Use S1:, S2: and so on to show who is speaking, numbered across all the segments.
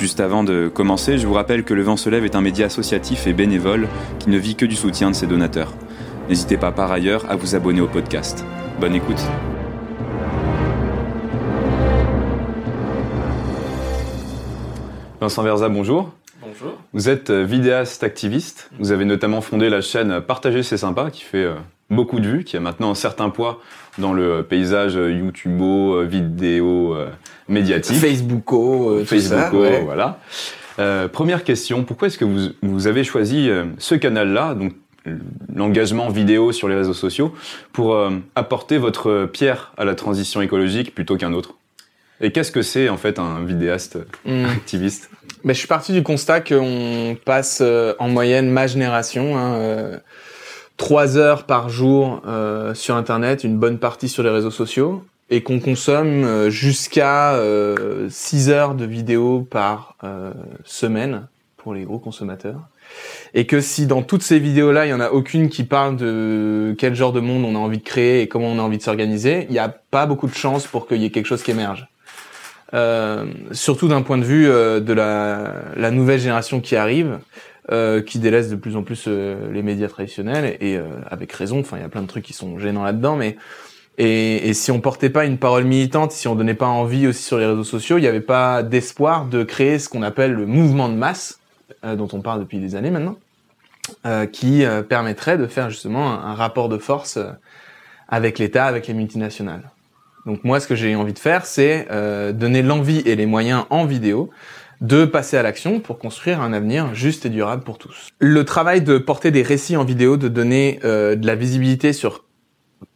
S1: Juste avant de commencer, je vous rappelle que Le Vent se lève est un média associatif et bénévole qui ne vit que du soutien de ses donateurs. N'hésitez pas par ailleurs à vous abonner au podcast. Bonne écoute. Vincent Verza, bonjour.
S2: Bonjour.
S1: Vous êtes euh, vidéaste activiste. Vous avez notamment fondé la chaîne Partager c'est sympa qui fait euh, beaucoup de vues, qui a maintenant un certain poids dans le paysage euh, YouTubeo, vidéo médiatique.
S2: Facebooko,
S1: Facebooko, voilà. Euh, première question, pourquoi est-ce que vous, vous avez choisi ce canal-là, donc l'engagement vidéo sur les réseaux sociaux, pour apporter votre pierre à la transition écologique plutôt qu'un autre? Et qu'est-ce que c'est en fait un vidéaste
S2: Hmm.
S1: activiste?
S2: Mais je suis parti du constat qu'on passe euh, en moyenne ma génération hein, euh, trois heures par jour euh, sur Internet, une bonne partie sur les réseaux sociaux, et qu'on consomme euh, jusqu'à euh, six heures de vidéos par euh, semaine pour les gros consommateurs. Et que si dans toutes ces vidéos-là, il y en a aucune qui parle de quel genre de monde on a envie de créer et comment on a envie de s'organiser, il n'y a pas beaucoup de chances pour qu'il y ait quelque chose qui émerge. Euh, surtout d'un point de vue euh, de la, la nouvelle génération qui arrive, euh, qui délaisse de plus en plus euh, les médias traditionnels et euh, avec raison. Enfin, il y a plein de trucs qui sont gênants là-dedans, mais et, et si on portait pas une parole militante, si on donnait pas envie aussi sur les réseaux sociaux, il n'y avait pas d'espoir de créer ce qu'on appelle le mouvement de masse, euh, dont on parle depuis des années maintenant, euh, qui euh, permettrait de faire justement un, un rapport de force avec l'État, avec les multinationales. Donc moi, ce que j'ai envie de faire, c'est donner l'envie et les moyens en vidéo de passer à l'action pour construire un avenir juste et durable pour tous. Le travail de porter des récits en vidéo, de donner euh, de la visibilité sur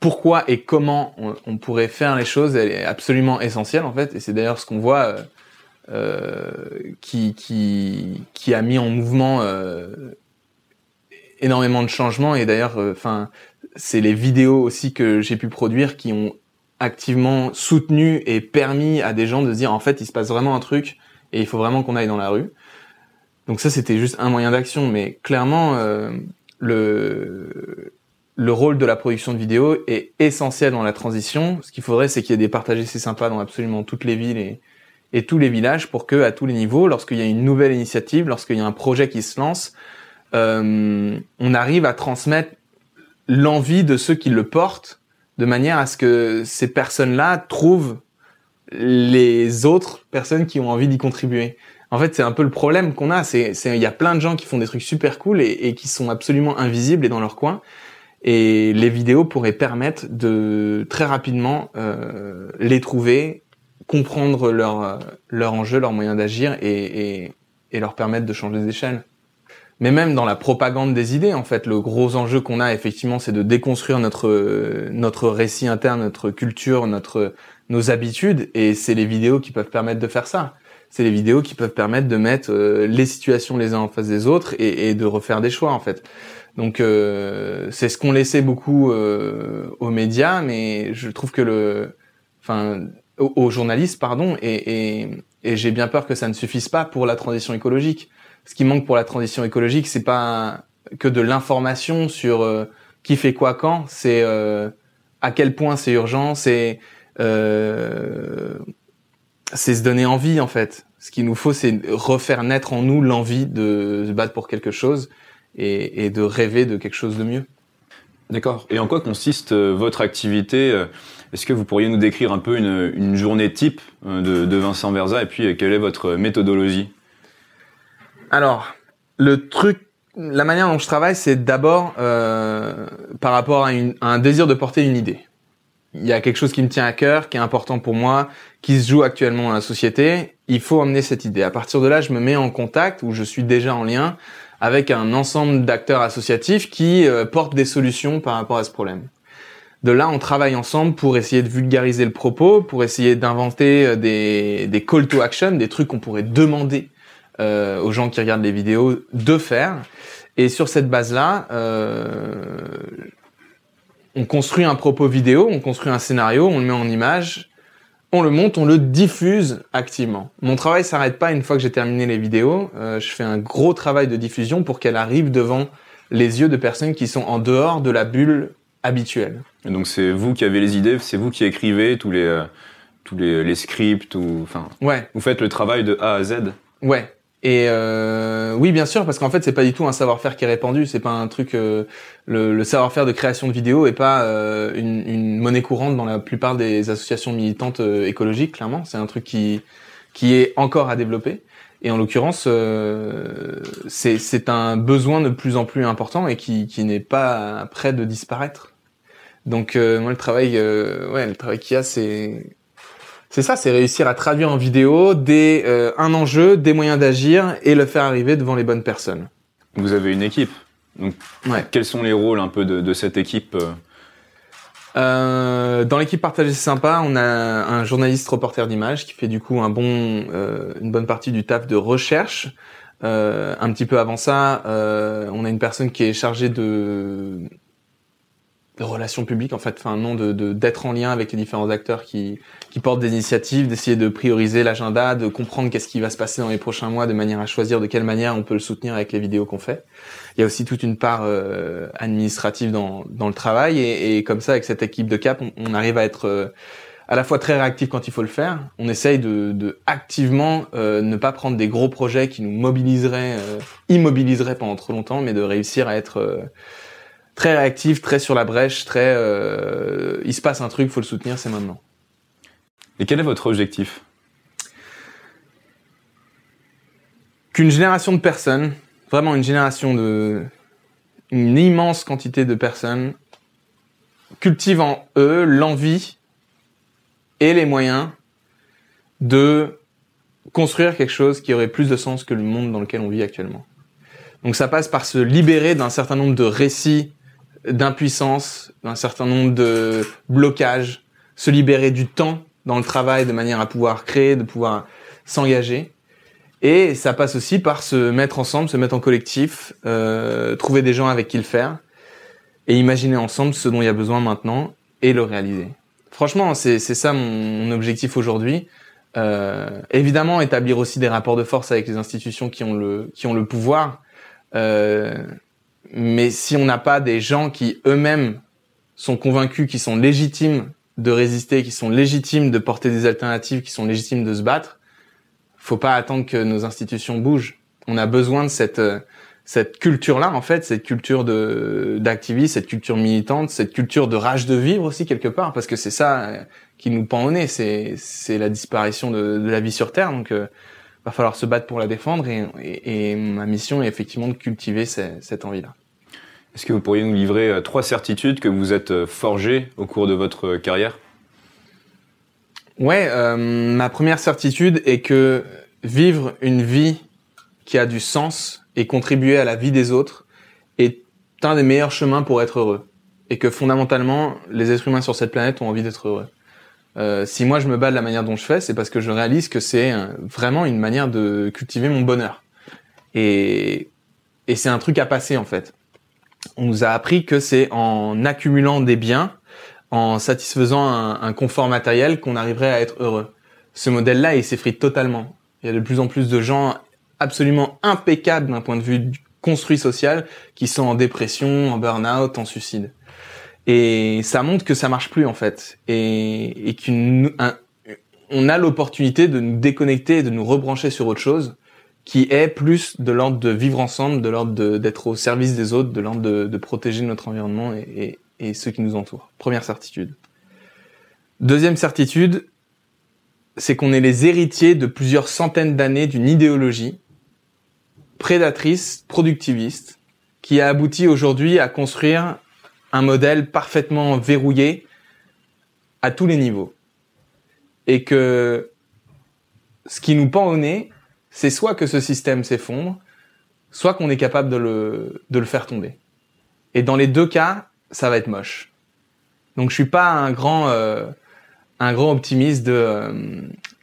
S2: pourquoi et comment on, pourrait faire les choses, elle est absolument essentielle en fait. Et c'est d'ailleurs ce qu'on voit euh, euh, qui, qui, qui a mis en mouvement euh, énormément de changements. Et d'ailleurs, euh, enfin, c'est les vidéos aussi que j'ai pu produire qui ont activement soutenu et permis à des gens de se dire en fait il se passe vraiment un truc et il faut vraiment qu'on aille dans la rue. Donc ça c'était juste un moyen d'action, mais clairement euh, le le rôle de la production de vidéos est essentiel dans la transition. Ce qu'il faudrait c'est qu'il y ait des partagés c'est sympa dans absolument toutes les villes et et tous les villages pour que à tous les niveaux, lorsqu'il y a une nouvelle initiative, lorsqu'il y a un projet qui se lance, euh, on arrive à transmettre l'envie de ceux qui le portent de manière à ce que ces personnes-là trouvent les autres personnes qui ont envie d'y contribuer. En fait, c'est un peu le problème qu'on a. C'est, il y a plein de gens qui font des trucs super cool et, et qui sont absolument invisibles et dans leur coin. Et les vidéos pourraient permettre de très rapidement euh, les trouver, comprendre leur euh, leur enjeu, leurs moyens d'agir et, et, et leur permettre de changer des échelles mais même dans la propagande des idées, en fait, le gros enjeu qu'on a effectivement, c'est de déconstruire notre notre récit interne, notre culture, notre nos habitudes, et c'est les vidéos qui peuvent permettre de faire ça. C'est les vidéos qui peuvent permettre de mettre euh, les situations les uns en face des autres et, et de refaire des choix, en fait. Donc euh, c'est ce qu'on laissait beaucoup euh, aux médias, mais je trouve que le, enfin, aux, aux journalistes, pardon, et, et, et j'ai bien peur que ça ne suffise pas pour la transition écologique ce qui manque pour la transition écologique, c'est pas que de l'information sur euh, qui fait quoi quand, c'est euh, à quel point c'est urgent, c'est euh, c'est se donner envie en fait. Ce qu'il nous faut, c'est refaire naître en nous l'envie de se battre pour quelque chose et, et, de rêver de quelque chose de mieux.
S1: D'accord. Et en quoi consiste euh, votre activité euh, Est-ce que vous pourriez nous décrire un peu une, une journée type de, de Vincent Verza et puis quelle est votre méthodologie?
S2: Alors, le truc, la manière dont je travaille, c'est d'abord euh, par rapport à, une, à, un désir de porter une idée. Il y a quelque chose qui me tient à cœur, qui est important pour moi, qui se joue actuellement dans la société. Il faut emmener cette idée. À partir de là, je me mets en contact ou je suis déjà en lien avec un ensemble d'acteurs associatifs qui euh, portent des solutions par rapport à ce problème. De là, on travaille ensemble pour essayer de vulgariser le propos, pour essayer d'inventer des, des call to action, des trucs qu'on pourrait demander euh, aux gens qui regardent les vidéos de faire. Et sur cette base-là, on construit un propos vidéo, on construit un scénario, on le met en image, on le monte, on le diffuse activement. Mon travail s'arrête pas une fois que j'ai terminé les vidéos. Euh, je fais un gros travail de diffusion pour qu'elle arrive devant les yeux de personnes qui sont en dehors de la bulle habituelle.
S1: Et donc c'est vous qui avez les idées, c'est vous qui écrivez tous les euh, tous les, les scripts ou enfin.
S2: Ouais.
S1: Vous faites le travail de A à Z?
S2: Ouais. Et euh, oui, bien sûr, parce qu'en fait, c'est pas du tout un savoir-faire qui est répandu. C'est pas un truc. Euh, le, le savoir-faire de création de vidéos est pas euh, une, une, monnaie courante dans la plupart des associations militantes euh, écologiques. Clairement, c'est un truc qui qui est encore à développer. Et en l'occurrence, euh, c'est un besoin de plus en plus important et qui, qui n'est pas prêt de disparaître. Donc moi, le travail, ouais, le travail qu'il y a, c'est c'est ça, c'est réussir à traduire en vidéo des, euh, un enjeu, des moyens d'agir et le faire arriver devant les bonnes personnes.
S1: Vous avez une équipe. Donc,
S2: ouais.
S1: quels sont les rôles un peu de, de cette équipe euh
S2: euh, Dans l'équipe partagée c'est sympa, on a un journaliste reporter d'image qui fait du coup un bon, euh, une bonne partie du taf de recherche. Euh, un petit peu avant ça, on a une personne qui est chargée de de relations publiques en fait, enfin non, de d'être en lien avec les différents acteurs qui qui portent des initiatives, d'essayer de prioriser l'agenda, de comprendre qu'est-ce qui va se passer dans les prochains mois, de manière à choisir de quelle manière on peut le soutenir avec les vidéos qu'on fait. Il y a aussi toute une part euh, administrative dans dans le travail et, et, comme ça avec cette équipe de Cap, on, on arrive à être euh, à la fois très réactif quand il faut le faire. On essaye de, de activement euh, ne pas prendre des gros projets qui nous mobiliseraient, immobiliseraient pendant trop longtemps, mais de réussir à être très réactif, très sur la brèche, très euh, il se passe un truc, faut le soutenir, c'est maintenant.
S1: Et quel est votre objectif?
S2: Qu'une génération de personnes, vraiment une génération de une immense quantité de personnes cultivent en eux l'envie et les moyens de construire quelque chose qui aurait plus de sens que le monde dans lequel on vit actuellement. Donc ça passe par se libérer d'un certain nombre de récits d'impuissance, d'un certain nombre de blocages, se libérer du temps dans le travail de manière à pouvoir créer, de pouvoir s'engager. Et ça passe aussi par se mettre ensemble, se mettre en collectif, euh, trouver des gens avec qui le faire et imaginer ensemble ce dont il y a besoin maintenant et le réaliser. Franchement, c'est ça mon, objectif aujourd'hui. Euh, évidemment, établir aussi des rapports de force avec les institutions qui ont le qui ont le pouvoir. Euh, mais si on n'a pas des gens qui eux-mêmes sont convaincus, qui sont légitimes de résister, qui sont légitimes de porter des alternatives, qui sont légitimes de se battre, faut pas attendre que nos institutions bougent. On a besoin de cette euh, cette culture-là, en fait, cette culture de d'activisme, cette culture militante, cette culture de rage de vivre aussi quelque part, parce que c'est ça euh, qui nous pend au nez, c'est c'est la disparition de, de, la vie sur Terre. Donc, euh, va falloir se battre pour la défendre, et, et, et ma mission est effectivement de cultiver cette envie-là.
S1: Est-ce que vous pourriez nous livrer euh, trois certitudes que vous êtes euh, forgées au cours de votre euh, carrière?
S2: Ouais, euh, ma première certitude est que vivre une vie qui a du sens et contribuer à la vie des autres est un des meilleurs chemins pour être heureux. Et que fondamentalement, les êtres humains sur cette planète ont envie d'être heureux. Euh, si moi je me bats de la manière dont je fais, c'est parce que je réalise que c'est vraiment une manière de cultiver mon bonheur. Et, et c'est un truc à passer en fait on nous a appris que c'est en accumulant des biens, en satisfaisant un, confort matériel qu'on arriverait à être heureux. Ce modèle-là, il s'effrite totalement. Il y a de plus en plus de gens absolument impeccables d'un point de vue construit social qui sont en dépression, en burn-out, en suicide. Et ça montre que ça marche plus en fait, et, et qu'on a l'opportunité de nous déconnecter, de nous rebrancher sur autre chose qui est plus de l'ordre de vivre ensemble, de l'ordre d'être au service des autres, de l'ordre de, de, protéger notre environnement et, et, et, ceux qui nous entourent. Première certitude. Deuxième certitude, c'est qu'on est les héritiers de plusieurs centaines d'années d'une idéologie prédatrice, productiviste, qui a abouti aujourd'hui à construire un modèle parfaitement verrouillé à tous les niveaux. Et que ce qui nous pend au nez, c'est soit que ce système s'effondre, soit qu'on est capable de le, de le faire tomber. Et dans les deux cas, ça va être moche. Donc je suis pas un grand, euh, un grand optimiste de euh,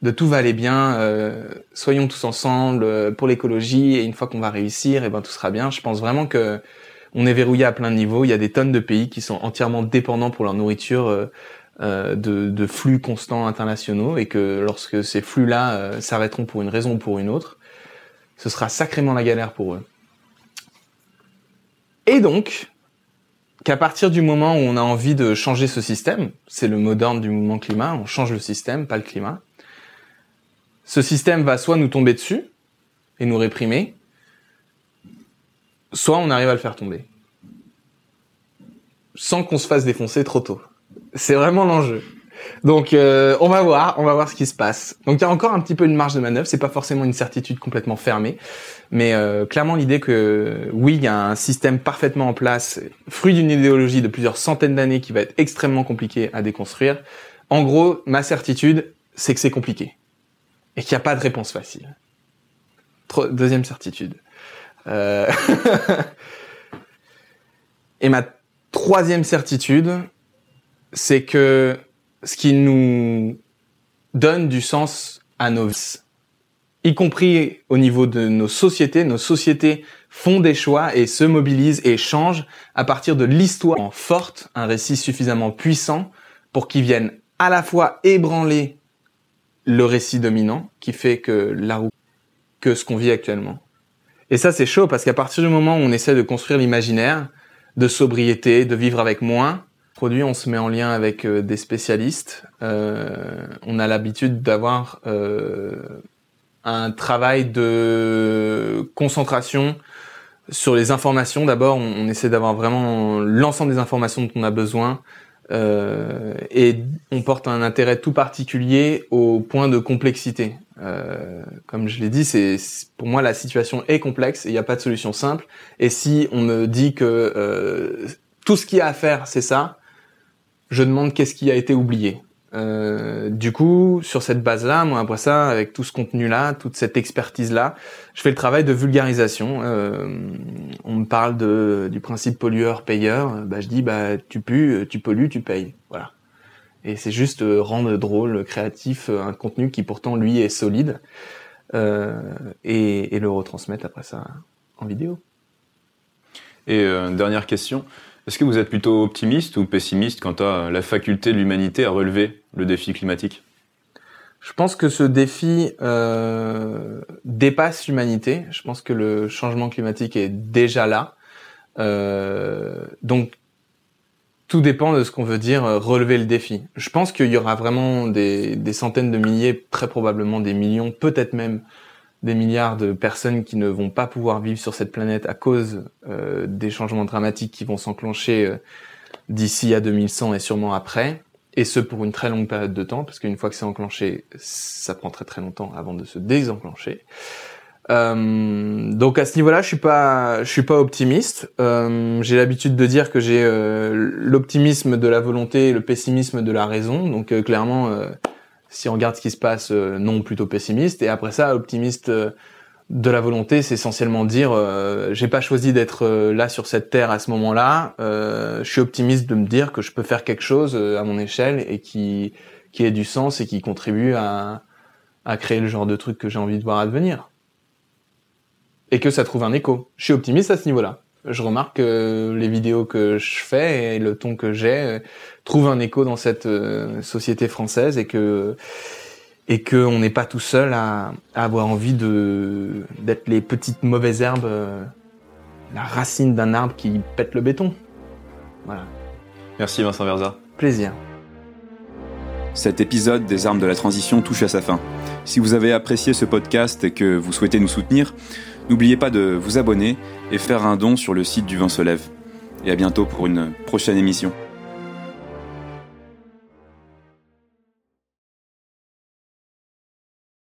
S2: de tout va aller bien, euh, soyons tous ensemble euh, pour l'écologie et une fois qu'on va réussir, et eh ben tout sera bien. Je pense vraiment que on est verrouillé à plein de niveaux. Il y a des tonnes de pays qui sont entièrement dépendants pour leur nourriture de, de, flux constants internationaux et que lorsque ces flux-là s'arrêteront pour une raison ou pour une autre, ce sera sacrément la galère pour eux. Et donc, qu'à partir du moment où on a envie de changer ce système, c'est le mot d'ordre du mouvement climat, on change le système, pas le climat, ce système va soit nous tomber dessus et nous réprimer, soit on arrive à le faire tomber. Sans qu'on se fasse défoncer trop tôt. C'est vraiment l'enjeu. Donc euh, on va voir, on va voir ce qui se passe. Donc il y a encore un petit peu une marge de manœuvre, c'est pas forcément une certitude complètement fermée, mais euh, clairement l'idée que oui, il y a un système parfaitement en place, fruit d'une idéologie de plusieurs centaines d'années qui va être extrêmement compliqué à déconstruire. En gros, ma certitude, c'est que c'est compliqué et qu'il n'y a pas de réponse facile. Deuxième certitude. Euh... et ma troisième certitude, c'est que ce qui nous donne du sens à nos vies, y compris au niveau de nos sociétés. Nos sociétés font des choix et se mobilisent et changent à partir de l'histoire forte, un récit suffisamment puissant pour qu'il vienne à la fois ébranler le récit dominant qui fait que la roue, que ce qu'on vit actuellement. Et ça, c'est chaud parce qu'à partir du moment où on essaie de construire l'imaginaire, de sobriété, de vivre avec moins, on se met en lien avec euh, des spécialistes. Euh, on a l'habitude d'avoir euh, un travail de concentration sur les informations. D'abord, on, essaie d'avoir vraiment l'ensemble des informations dont on a besoin. et on porte un intérêt tout particulier au point de complexité. comme je l'ai dit, c'est pour moi la situation est complexe et il n'y a pas de solution simple. Et si on me dit que tout ce qu'il y a à faire, c'est ça, je demande qu'est-ce qui a été oublié. Euh, du coup, sur cette base-là, moi après ça, avec tout ce contenu-là, toute cette expertise-là, je fais le travail de vulgarisation. Euh, on me parle de, du principe pollueur-payeur. Bah, je dis, bah tu pues, tu pollues, tu payes. Voilà. Et c'est juste euh, rendre drôle, créatif, euh, un contenu qui pourtant lui est solide, euh, et, et, le retransmettre après ça en vidéo.
S1: Et dernière question, est-ce que vous êtes plutôt optimiste ou pessimiste quant à la faculté de l'humanité à relever le défi climatique?
S2: Je pense que ce défi euh, dépasse l'humanité. Je pense que le changement climatique est déjà là. Euh, donc tout dépend de ce qu'on veut dire euh, relever le défi. Je pense qu'il y aura vraiment des, des, centaines de milliers, très probablement des millions, peut-être même des milliards de personnes qui ne vont pas pouvoir vivre sur cette planète à cause euh, des changements dramatiques qui vont s'enclencher euh, d'ici à 2100 et sûrement après, et ce pour une très longue période de temps, parce qu'une fois que c'est enclenché, ça prend très très longtemps avant de se désenclencher. Euh, donc à ce niveau-là, je suis pas, je suis pas optimiste. Euh, j'ai l'habitude de dire que j'ai euh, l'optimisme de la volonté et le pessimisme de la raison. Donc clairement, si on regarde ce qui se passe, euh, non plutôt pessimiste. Et après ça, optimiste euh, de la volonté, c'est essentiellement dire euh, j'ai pas choisi d'être là sur cette terre à ce moment-là. je suis optimiste de me dire que je peux faire quelque chose à mon échelle et qui qui ait du sens et qui contribue à à créer le genre de truc que j'ai envie de voir advenir. Et que ça trouve un écho. Je suis optimiste à ce niveau-là je remarque que les vidéos que je fais et le ton que j'ai euh, trouvent un écho dans cette euh, société française et que et que on n'est pas tout seul à, avoir envie de d'être les petites mauvaises herbes, euh, la racine d'un arbre qui pète le béton. Voilà.
S1: Merci Vincent Verza.
S2: Plaisir.
S1: Cet épisode des armes de la transition touche à sa fin. Si vous avez apprécié ce podcast et que vous souhaitez nous soutenir, N'oubliez pas de vous abonner et faire un don sur le site du Vent se lève. Et à bientôt pour une prochaine émission.